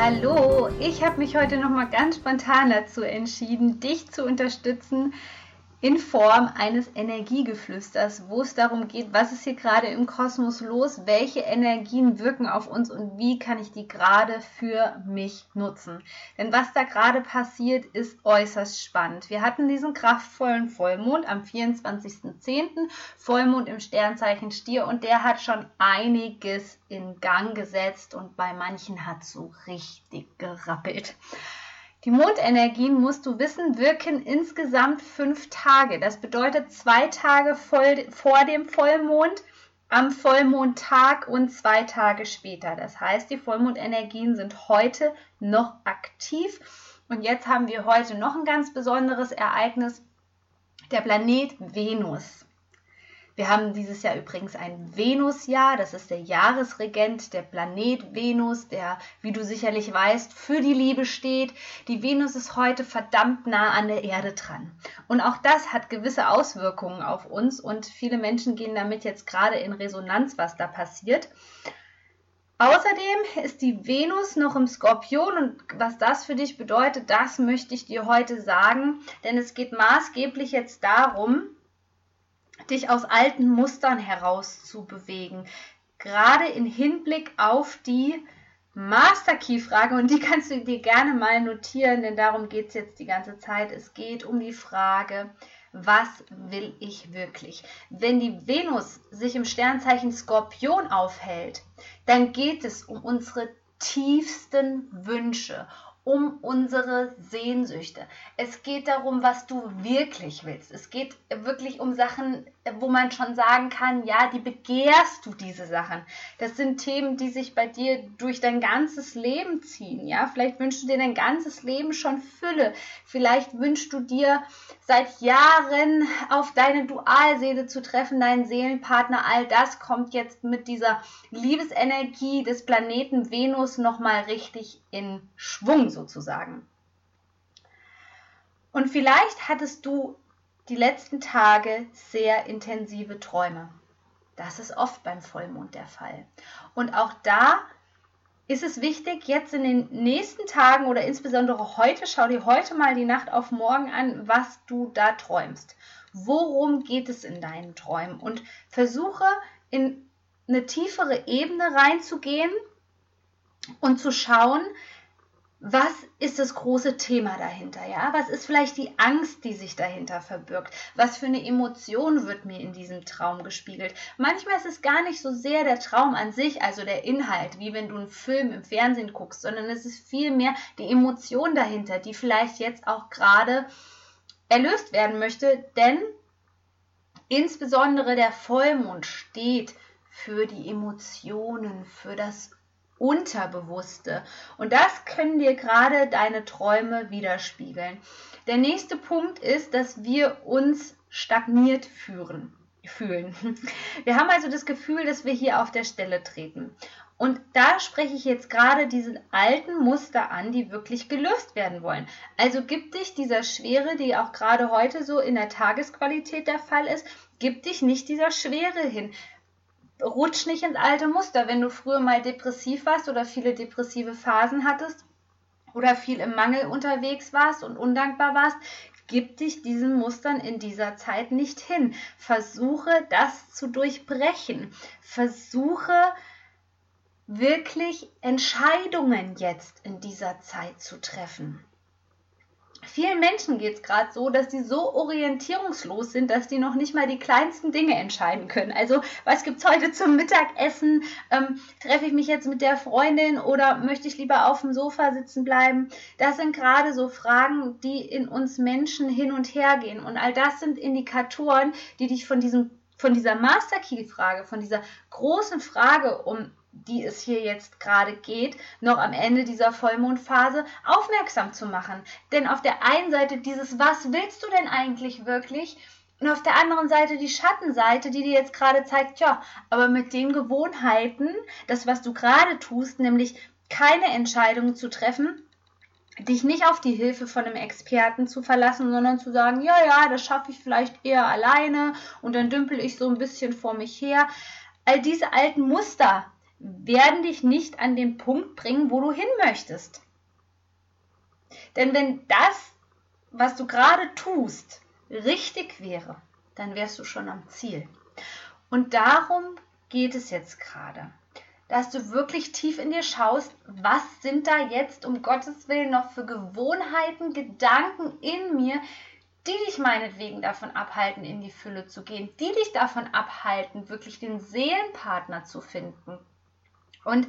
Hallo, ich habe mich heute noch mal ganz spontan dazu entschieden, dich zu unterstützen in Form eines Energiegeflüsters, wo es darum geht, was ist hier gerade im Kosmos los, welche Energien wirken auf uns und wie kann ich die gerade für mich nutzen. Denn was da gerade passiert, ist äußerst spannend. Wir hatten diesen kraftvollen Vollmond am 24.10., Vollmond im Sternzeichen Stier und der hat schon einiges in Gang gesetzt und bei manchen hat so richtig gerappelt. Die Mondenergien, musst du wissen, wirken insgesamt fünf Tage. Das bedeutet zwei Tage voll, vor dem Vollmond, am Vollmondtag und zwei Tage später. Das heißt, die Vollmondenergien sind heute noch aktiv. Und jetzt haben wir heute noch ein ganz besonderes Ereignis. Der Planet Venus wir haben dieses Jahr übrigens ein Venusjahr, das ist der Jahresregent, der Planet Venus, der, wie du sicherlich weißt, für die Liebe steht. Die Venus ist heute verdammt nah an der Erde dran. Und auch das hat gewisse Auswirkungen auf uns und viele Menschen gehen damit jetzt gerade in Resonanz, was da passiert. Außerdem ist die Venus noch im Skorpion und was das für dich bedeutet, das möchte ich dir heute sagen, denn es geht maßgeblich jetzt darum, dich aus alten Mustern herauszubewegen. Gerade in Hinblick auf die Master Key Frage und die kannst du dir gerne mal notieren, denn darum geht es jetzt die ganze Zeit. Es geht um die Frage, was will ich wirklich? Wenn die Venus sich im Sternzeichen Skorpion aufhält, dann geht es um unsere tiefsten Wünsche, um unsere Sehnsüchte. Es geht darum, was du wirklich willst. Es geht wirklich um Sachen, wo man schon sagen kann, ja, die begehrst du diese Sachen. Das sind Themen, die sich bei dir durch dein ganzes Leben ziehen. Ja, vielleicht wünschst du dir dein ganzes Leben schon Fülle. Vielleicht wünschst du dir seit Jahren auf deine Dualseele zu treffen, deinen Seelenpartner. All das kommt jetzt mit dieser Liebesenergie des Planeten Venus nochmal richtig in Schwung sozusagen. Und vielleicht hattest du die letzten Tage sehr intensive Träume. Das ist oft beim Vollmond der Fall. Und auch da ist es wichtig, jetzt in den nächsten Tagen oder insbesondere heute, schau dir heute mal die Nacht auf morgen an, was du da träumst. Worum geht es in deinen Träumen? Und versuche in eine tiefere Ebene reinzugehen und zu schauen, was ist das große Thema dahinter? Ja, was ist vielleicht die Angst, die sich dahinter verbirgt? Was für eine Emotion wird mir in diesem Traum gespiegelt? Manchmal ist es gar nicht so sehr der Traum an sich, also der Inhalt, wie wenn du einen Film im Fernsehen guckst, sondern es ist vielmehr die Emotion dahinter, die vielleicht jetzt auch gerade erlöst werden möchte, denn insbesondere der Vollmond steht für die Emotionen, für das Unterbewusste. Und das können dir gerade deine Träume widerspiegeln. Der nächste Punkt ist, dass wir uns stagniert führen, fühlen. Wir haben also das Gefühl, dass wir hier auf der Stelle treten. Und da spreche ich jetzt gerade diese alten Muster an, die wirklich gelöst werden wollen. Also gibt dich dieser Schwere, die auch gerade heute so in der Tagesqualität der Fall ist, gibt dich nicht dieser Schwere hin rutsch nicht ins alte Muster. Wenn du früher mal depressiv warst oder viele depressive Phasen hattest oder viel im Mangel unterwegs warst und undankbar warst, gib dich diesen Mustern in dieser Zeit nicht hin. Versuche das zu durchbrechen. Versuche wirklich Entscheidungen jetzt in dieser Zeit zu treffen. Vielen Menschen geht es gerade so, dass sie so orientierungslos sind, dass die noch nicht mal die kleinsten Dinge entscheiden können. Also, was gibt es heute zum Mittagessen? Ähm, treffe ich mich jetzt mit der Freundin oder möchte ich lieber auf dem Sofa sitzen bleiben? Das sind gerade so Fragen, die in uns Menschen hin und her gehen. Und all das sind Indikatoren, die dich von diesem von dieser Master Key Frage, von dieser großen Frage um die es hier jetzt gerade geht, noch am Ende dieser Vollmondphase aufmerksam zu machen. Denn auf der einen Seite dieses, was willst du denn eigentlich wirklich? Und auf der anderen Seite die Schattenseite, die dir jetzt gerade zeigt, ja, aber mit den Gewohnheiten, das, was du gerade tust, nämlich keine Entscheidungen zu treffen, dich nicht auf die Hilfe von einem Experten zu verlassen, sondern zu sagen, ja, ja, das schaffe ich vielleicht eher alleine und dann dümpel ich so ein bisschen vor mich her. All diese alten Muster werden dich nicht an den Punkt bringen, wo du hin möchtest. Denn wenn das, was du gerade tust, richtig wäre, dann wärst du schon am Ziel. Und darum geht es jetzt gerade. Dass du wirklich tief in dir schaust, was sind da jetzt um Gottes Willen noch für Gewohnheiten, Gedanken in mir, die dich meinetwegen davon abhalten, in die Fülle zu gehen, die dich davon abhalten, wirklich den Seelenpartner zu finden. Und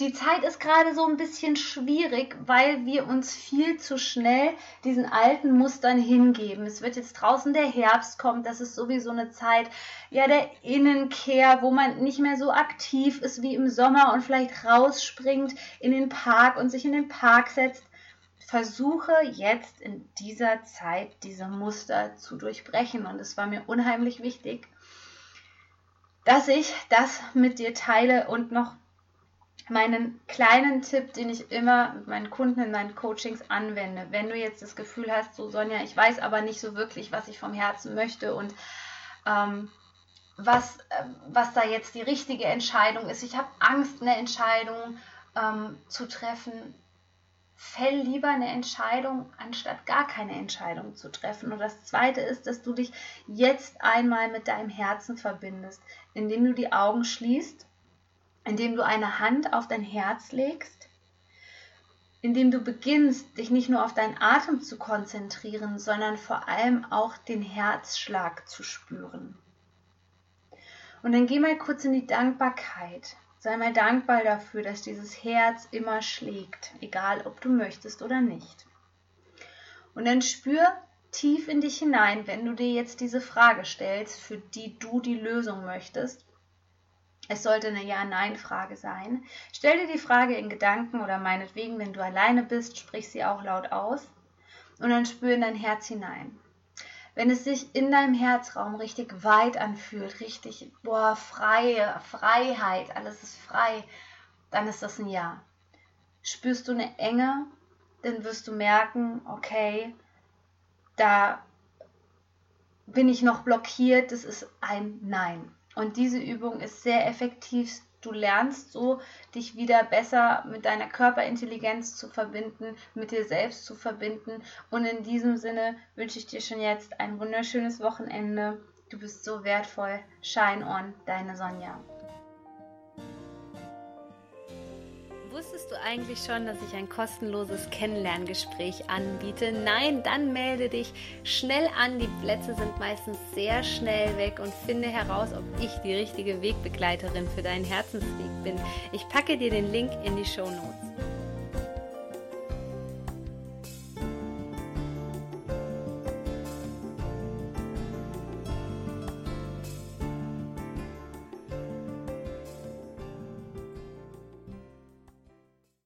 die Zeit ist gerade so ein bisschen schwierig, weil wir uns viel zu schnell diesen alten Mustern hingeben. Es wird jetzt draußen der Herbst kommt, das ist sowieso eine Zeit, ja, der Innenkehr, wo man nicht mehr so aktiv ist wie im Sommer und vielleicht rausspringt in den Park und sich in den Park setzt. Versuche jetzt in dieser Zeit diese Muster zu durchbrechen und es war mir unheimlich wichtig, dass ich das mit dir teile und noch meinen kleinen Tipp, den ich immer mit meinen Kunden in meinen Coachings anwende. Wenn du jetzt das Gefühl hast, so Sonja, ich weiß aber nicht so wirklich, was ich vom Herzen möchte und ähm, was, äh, was da jetzt die richtige Entscheidung ist. Ich habe Angst, eine Entscheidung ähm, zu treffen. Fäll lieber eine Entscheidung, anstatt gar keine Entscheidung zu treffen. Und das Zweite ist, dass du dich jetzt einmal mit deinem Herzen verbindest, indem du die Augen schließt indem du eine Hand auf dein Herz legst, indem du beginnst, dich nicht nur auf deinen Atem zu konzentrieren, sondern vor allem auch den Herzschlag zu spüren. Und dann geh mal kurz in die Dankbarkeit. Sei mal dankbar dafür, dass dieses Herz immer schlägt, egal ob du möchtest oder nicht. Und dann spür tief in dich hinein, wenn du dir jetzt diese Frage stellst, für die du die Lösung möchtest. Es sollte eine Ja-Nein-Frage sein. Stell dir die Frage in Gedanken oder meinetwegen, wenn du alleine bist, sprich sie auch laut aus und dann spür in dein Herz hinein. Wenn es sich in deinem Herzraum richtig weit anfühlt, richtig, boah, freie Freiheit, alles ist frei, dann ist das ein Ja. Spürst du eine Enge, dann wirst du merken, okay, da bin ich noch blockiert, das ist ein Nein. Und diese Übung ist sehr effektiv. Du lernst so, dich wieder besser mit deiner Körperintelligenz zu verbinden, mit dir selbst zu verbinden. Und in diesem Sinne wünsche ich dir schon jetzt ein wunderschönes Wochenende. Du bist so wertvoll. Shine on, deine Sonja. Wusstest du eigentlich schon, dass ich ein kostenloses Kennenlerngespräch anbiete? Nein, dann melde dich schnell an. Die Plätze sind meistens sehr schnell weg und finde heraus, ob ich die richtige Wegbegleiterin für deinen Herzensweg bin. Ich packe dir den Link in die Show Notes.